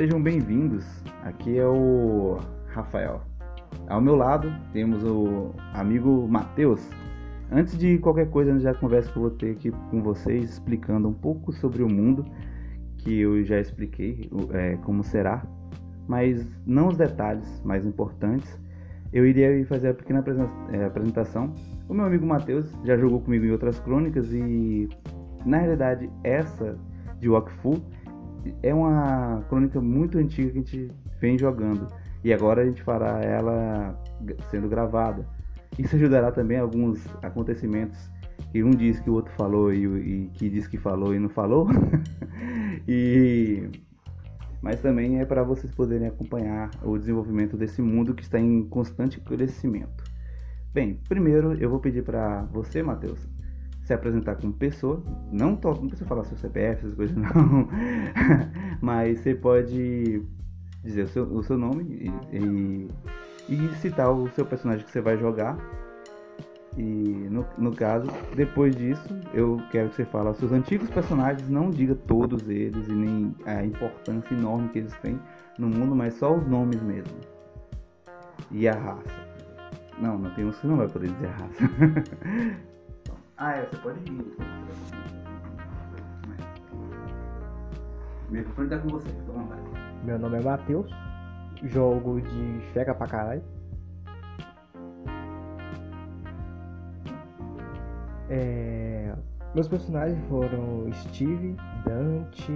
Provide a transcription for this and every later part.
sejam bem-vindos. Aqui é o Rafael. Ao meu lado temos o amigo Matheus. Antes de qualquer coisa, já conversa que eu vou ter aqui com vocês explicando um pouco sobre o mundo que eu já expliquei é, como será, mas não os detalhes mais importantes. Eu iria fazer a pequena é, apresentação. O meu amigo Matheus já jogou comigo em outras crônicas e na realidade essa de Wakfu é uma crônica muito antiga que a gente vem jogando e agora a gente fará ela sendo gravada. Isso ajudará também alguns acontecimentos que um diz que o outro falou e, e que diz que falou e não falou. e mas também é para vocês poderem acompanhar o desenvolvimento desse mundo que está em constante crescimento. Bem, primeiro eu vou pedir para você, Matheus, se apresentar como pessoa. Não, não precisa falar seu CPF, essas coisas não. Mas você pode dizer o seu, o seu nome e, e, e, citar o seu personagem que você vai jogar. E no, no caso, depois disso, eu quero que você fale seus antigos personagens, não diga todos eles e nem a importância enorme que eles têm no mundo, mas só os nomes mesmo. E a raça. Não, não tem uns não vai poder dizer a raça. Ah, é, você pode rir. O microfone tá com você. Meu nome é Matheus, jogo de Fega pra caralho. É... Meus personagens foram Steve, Dante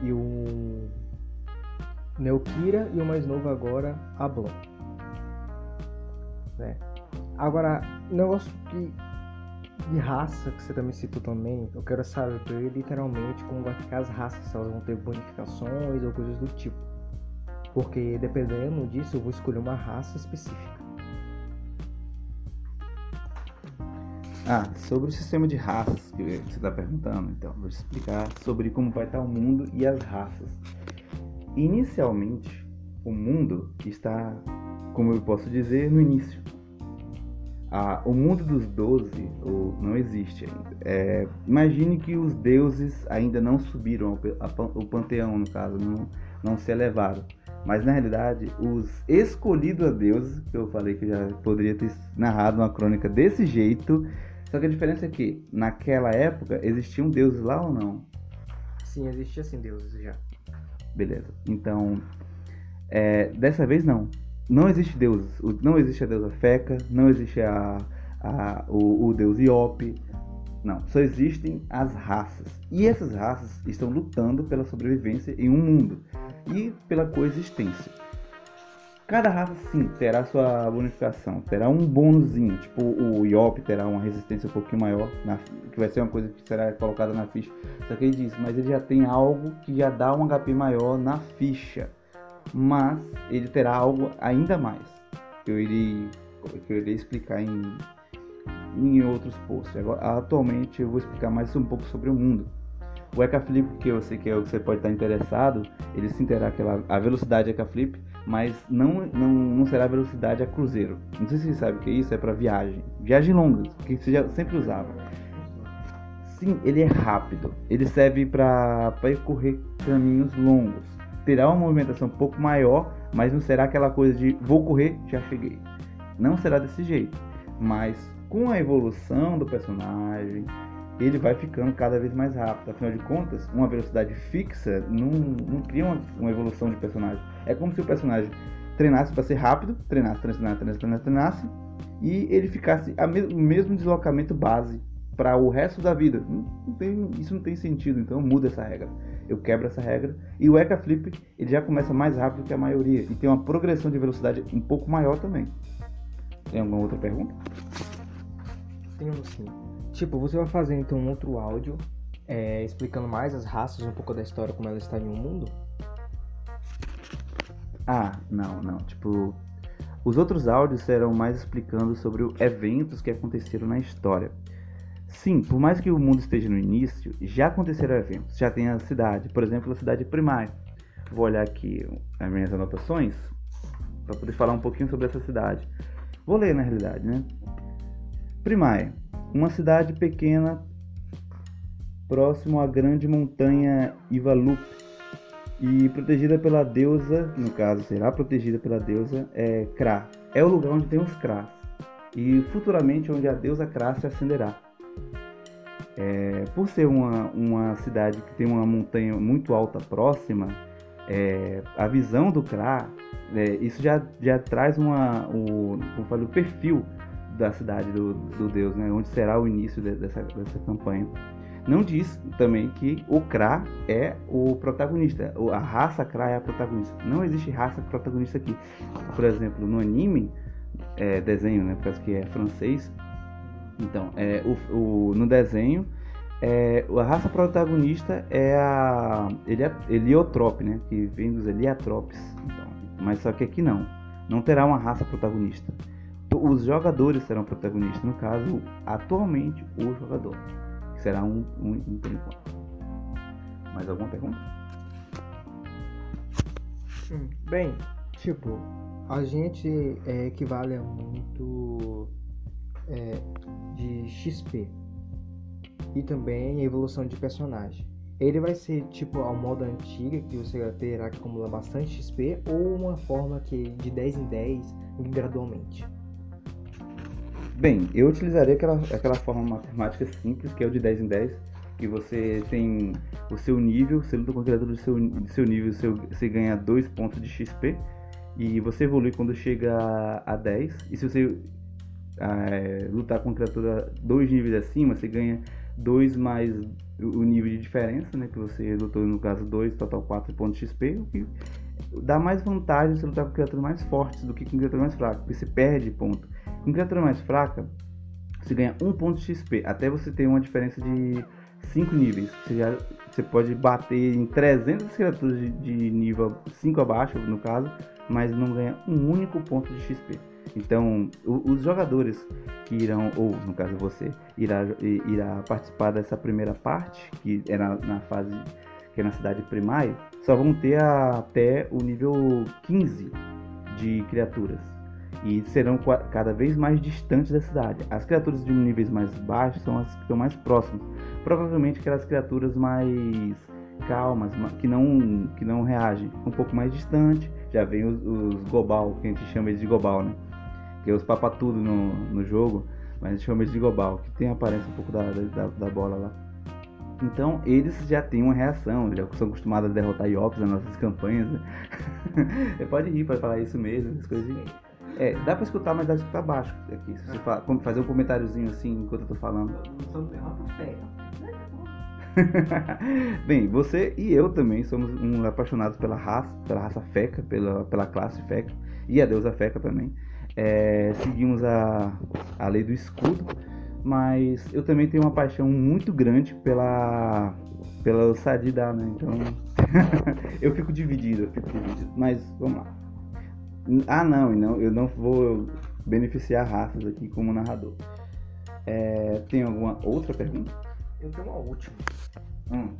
e o Neokira e o mais novo agora, Ablon. Né? Agora, negócio que de raça que você também citou também, eu quero saber literalmente como vai ficar as raças, se elas vão ter bonificações ou coisas do tipo. Porque dependendo disso eu vou escolher uma raça específica. Ah, sobre o sistema de raças que você está perguntando, então, vou explicar sobre como vai estar o mundo e as raças. Inicialmente, o mundo está, como eu posso dizer, no início ah, o mundo dos doze não existe ainda. É, imagine que os deuses ainda não subiram o panteão, no caso, não, não se elevaram. Mas na realidade, os escolhidos a deuses, que eu falei que já poderia ter narrado uma crônica desse jeito, só que a diferença é que naquela época existiam deuses lá ou não? Sim, existia sim deuses já. Beleza. Então, é, dessa vez não não existe Deus, não existe a deusa Feca, não existe a, a, o, o deus Iope, não, só existem as raças. E essas raças estão lutando pela sobrevivência em um mundo e pela coexistência. Cada raça sim terá sua bonificação, terá um bônusinho, tipo o Iop terá uma resistência um pouquinho maior, na, que vai ser uma coisa que será colocada na ficha. Só que ele diz, mas ele já tem algo que já dá um HP maior na ficha mas ele terá algo ainda mais que eu irei, que eu irei explicar em, em outros posts. Agora, atualmente eu vou explicar mais um pouco sobre o mundo. O Ecaflip, que eu sei que é o que você pode estar interessado, ele sim terá aquela, a velocidade Ecaflip, mas não, não, não será velocidade a cruzeiro. Não sei se você sabe o que é isso, é para viagem. Viagem longa, que você já sempre usava. Sim, ele é rápido. Ele serve para percorrer caminhos longos terá uma movimentação um pouco maior, mas não será aquela coisa de vou correr, já cheguei. Não será desse jeito. Mas com a evolução do personagem, ele vai ficando cada vez mais rápido. Afinal de contas, uma velocidade fixa não, não cria uma, uma evolução de personagem. É como se o personagem treinasse para ser rápido, treinasse, treinasse, treinasse, treinasse, treinasse, e ele ficasse o mesmo deslocamento base para o resto da vida. Não, não tem, isso não tem sentido, então muda essa regra. Eu quebro essa regra. E o Eka Flip ele já começa mais rápido que a maioria e tem uma progressão de velocidade um pouco maior também. Tem alguma outra pergunta? Tenho sim. Tipo, você vai fazer então um outro áudio é, explicando mais as raças, um pouco da história, como ela está em um mundo? Ah, não, não. Tipo, os outros áudios serão mais explicando sobre eventos que aconteceram na história. Sim, por mais que o mundo esteja no início, já aconteceram eventos, já tem a cidade, por exemplo, a cidade primária. Vou olhar aqui as minhas anotações para poder falar um pouquinho sobre essa cidade. Vou ler na realidade, né? Primaia, uma cidade pequena próximo à grande montanha Ivalup, E protegida pela deusa, no caso, será protegida pela deusa é Kra. É o lugar onde tem os Kras. E futuramente onde a deusa Kra se acenderá. É, por ser uma, uma cidade que tem uma montanha muito alta próxima, é, a visão do Kra, é, isso já, já traz uma, o, como falei, o perfil da cidade do, do deus, né, onde será o início de, dessa, dessa campanha. Não diz também que o Kra é o protagonista, a raça Kra é a protagonista. Não existe raça protagonista aqui. Por exemplo, no anime, é, desenho, né, porque que é francês, então, é, o, o, no desenho, é, a raça protagonista é a Heliotrope, né? Que vem dos Heliotropes. Então, mas só que aqui não. Não terá uma raça protagonista. Os jogadores serão protagonistas. No caso, atualmente, o jogador. Que será um, um, um por enquanto. Mais alguma pergunta? Bem, tipo, a gente é, equivale a muito é, de XP e também a evolução de personagem. Ele vai ser tipo ao modo antiga, que você terá que acumular bastante XP, ou uma forma que de 10 em 10 gradualmente? Bem, eu utilizaria aquela, aquela forma matemática simples, que é o de 10 em 10, que você tem o seu nível, você luta com a criatura do seu, do seu nível, seu, você ganha 2 pontos de XP, e você evolui quando chega a 10, e se você é, lutar com criatura dois níveis acima, você ganha 2 mais o nível de diferença, né? Que você lutou no caso 2, total 4 pontos XP, o que dá mais vantagem você lutar com criaturas mais fortes do que com criaturas mais fracas, porque você perde ponto. Com criatura mais fraca, você ganha 1 um ponto XP, até você ter uma diferença de 5 níveis. Você, já, você pode bater em 300 criaturas de, de nível 5 abaixo, no caso, mas não ganha um único ponto de XP. Então, os jogadores que irão, ou no caso você, irá, irá participar dessa primeira parte, que é na, na fase que é na cidade primária, só vão ter até o nível 15 de criaturas. E serão cada vez mais distantes da cidade. As criaturas de níveis mais baixos são as que estão mais próximas. Provavelmente aquelas criaturas mais calmas, que não, que não reagem. Um pouco mais distante, já vem os, os Gobal, que a gente chama de Gobal, né? Que os papatudo no, no jogo, mas chama de global, que tem a aparência um pouco da, da, da bola lá. Então eles já têm uma reação, já são acostumados a derrotar Iops nas nossas campanhas. Né? pode rir para falar isso mesmo, as coisas. É, dá pra escutar, mas dá pra escutar baixo aqui. Se você fala, fazer um comentáriozinho assim enquanto eu tô falando. Bem, você e eu também somos um apaixonados pela raça, pela raça Feca, pela, pela classe Feca e a deusa Feca também é, seguimos a, a lei do escudo, mas eu também tenho uma paixão muito grande pela pela Sadida, né? Então eu fico dividido, eu fico dividido. Mas vamos lá. Ah, não, não, eu não vou beneficiar raças aqui como narrador. É, tem alguma outra pergunta? Eu tenho uma última. Hum.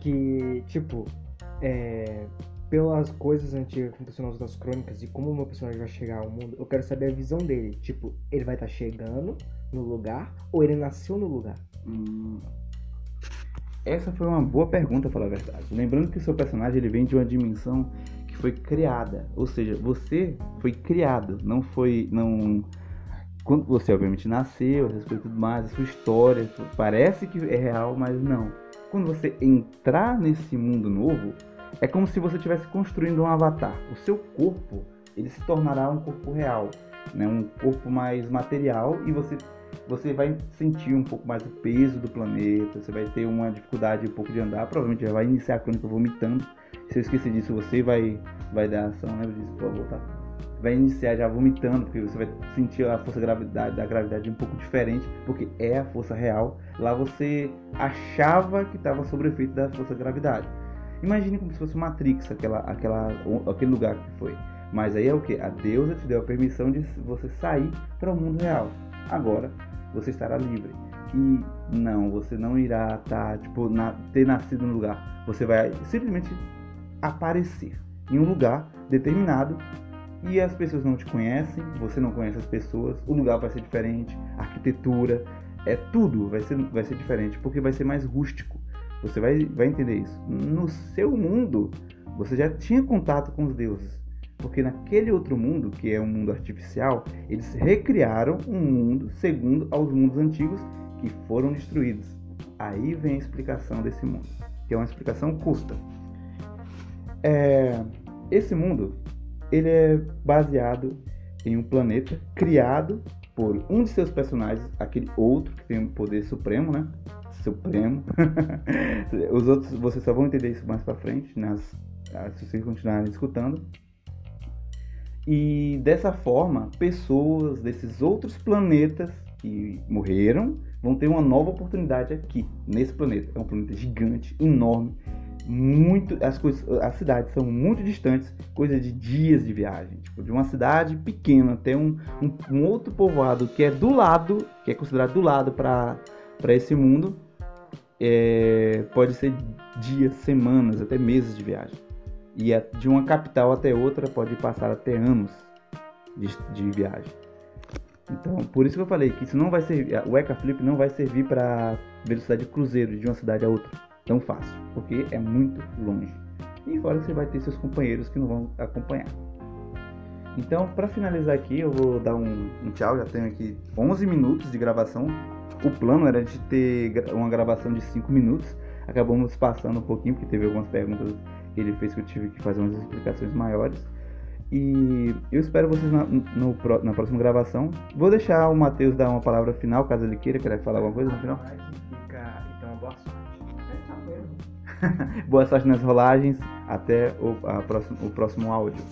Que, tipo, é, pelas coisas antigas que aconteceram nas crônicas e como o meu personagem vai chegar ao mundo, eu quero saber a visão dele. Tipo, ele vai estar tá chegando no lugar ou ele nasceu no lugar? Hum. Essa foi uma boa pergunta, falar a verdade. Lembrando que seu personagem ele vem de uma dimensão que foi criada, ou seja, você foi criado, não foi, não quando você obviamente nasceu, coisas tudo mais, a sua história parece que é real, mas não. Quando você entrar nesse mundo novo, é como se você estivesse construindo um avatar. O seu corpo ele se tornará um corpo real, né? um corpo mais material e você você vai sentir um pouco mais o peso do planeta, você vai ter uma dificuldade um pouco de andar, provavelmente já vai iniciar a crônica vomitando. Se eu esquecer disso, você vai vai dar ação, lembra disso, por favor? Vai iniciar já vomitando, porque você vai sentir a força gravidade, da gravidade um pouco diferente, porque é a força real. Lá você achava que estava sob efeito da força da gravidade. Imagine como se fosse Matrix, aquela, aquela, aquele lugar que foi. Mas aí é o que? A deusa te deu a permissão de você sair para o mundo real. Agora você estará livre. E não, você não irá tá, tipo, na, ter nascido no lugar. Você vai simplesmente aparecer em um lugar determinado e as pessoas não te conhecem, você não conhece as pessoas, o lugar vai ser diferente, a arquitetura, é tudo vai ser, vai ser diferente, porque vai ser mais rústico. Você vai, vai entender isso. No seu mundo, Você já tinha contato com os deuses. Porque naquele outro mundo, que é um mundo artificial, eles recriaram um mundo segundo aos mundos antigos que foram destruídos. Aí vem a explicação desse mundo, que é uma explicação curta. É, esse mundo ele é baseado em um planeta criado por um de seus personagens, aquele outro que tem um poder supremo, né? Supremo. Os outros vocês só vão entender isso mais pra frente, nas, se vocês continuarem escutando. E dessa forma, pessoas desses outros planetas que morreram vão ter uma nova oportunidade aqui, nesse planeta. É um planeta gigante, enorme, muito as coisas as cidades são muito distantes coisa de dias de viagem. Tipo de uma cidade pequena até um, um, um outro povoado que é do lado que é considerado do lado para para esse mundo é, pode ser dias semanas até meses de viagem. E de uma capital até outra pode passar até anos de, de viagem. Então por isso que eu falei que isso não vai servir o Eka Flip não vai servir para velocidade de cruzeiro de uma cidade a outra tão fácil, porque é muito longe. E fora que você vai ter seus companheiros que não vão acompanhar. Então, para finalizar aqui, eu vou dar um, um, tchau. Já tenho aqui 11 minutos de gravação. O plano era de ter uma gravação de 5 minutos. Acabamos passando um pouquinho, porque teve algumas perguntas que ele fez que eu tive que fazer umas explicações maiores. E eu espero vocês na, no, na próxima gravação. Vou deixar o Matheus dar uma palavra final, caso ele queira. Quer falar alguma coisa no final? Boa sorte nas rolagens. Até o, próximo, o próximo áudio.